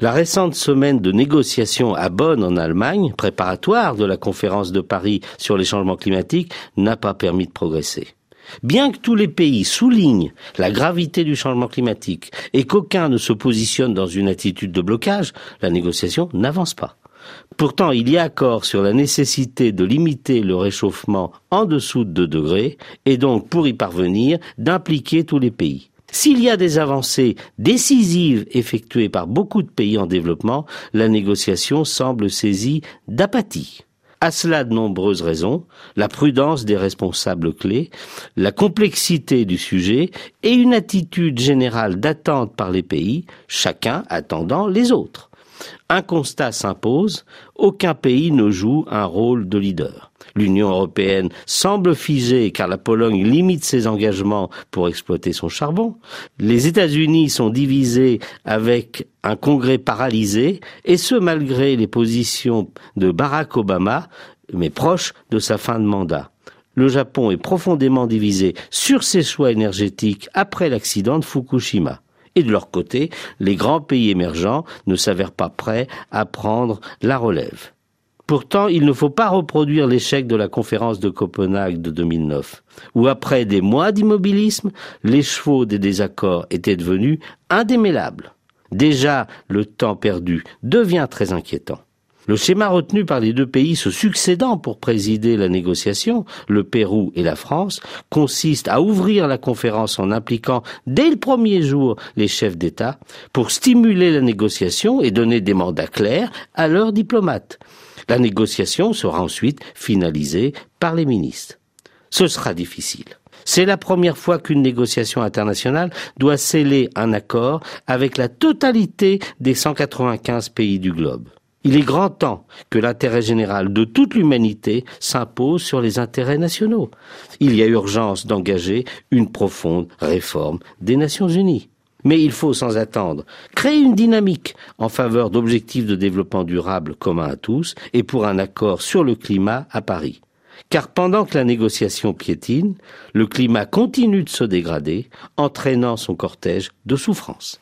La récente semaine de négociations à Bonn en Allemagne, préparatoire de la conférence de Paris sur les changements climatiques, n'a pas permis de progresser. Bien que tous les pays soulignent la gravité du changement climatique et qu'aucun ne se positionne dans une attitude de blocage, la négociation n'avance pas. Pourtant, il y a accord sur la nécessité de limiter le réchauffement en dessous de 2 degrés et donc, pour y parvenir, d'impliquer tous les pays. S'il y a des avancées décisives effectuées par beaucoup de pays en développement, la négociation semble saisie d'apathie. À cela de nombreuses raisons, la prudence des responsables clés, la complexité du sujet et une attitude générale d'attente par les pays, chacun attendant les autres. Un constat s'impose, aucun pays ne joue un rôle de leader. L'Union européenne semble figée car la Pologne limite ses engagements pour exploiter son charbon. Les États-Unis sont divisés avec un Congrès paralysé, et ce malgré les positions de Barack Obama, mais proche de sa fin de mandat. Le Japon est profondément divisé sur ses choix énergétiques après l'accident de Fukushima. De leur côté, les grands pays émergents ne s'avèrent pas prêts à prendre la relève. Pourtant, il ne faut pas reproduire l'échec de la conférence de Copenhague de 2009, où après des mois d'immobilisme, les chevaux des désaccords étaient devenus indémêlables. Déjà, le temps perdu devient très inquiétant. Le schéma retenu par les deux pays se succédant pour présider la négociation, le Pérou et la France, consiste à ouvrir la conférence en impliquant dès le premier jour les chefs d'État pour stimuler la négociation et donner des mandats clairs à leurs diplomates. La négociation sera ensuite finalisée par les ministres. Ce sera difficile. C'est la première fois qu'une négociation internationale doit sceller un accord avec la totalité des 195 pays du globe. Il est grand temps que l'intérêt général de toute l'humanité s'impose sur les intérêts nationaux. Il y a urgence d'engager une profonde réforme des Nations Unies. Mais il faut, sans attendre, créer une dynamique en faveur d'objectifs de développement durable communs à tous et pour un accord sur le climat à Paris. Car pendant que la négociation piétine, le climat continue de se dégrader, entraînant son cortège de souffrances.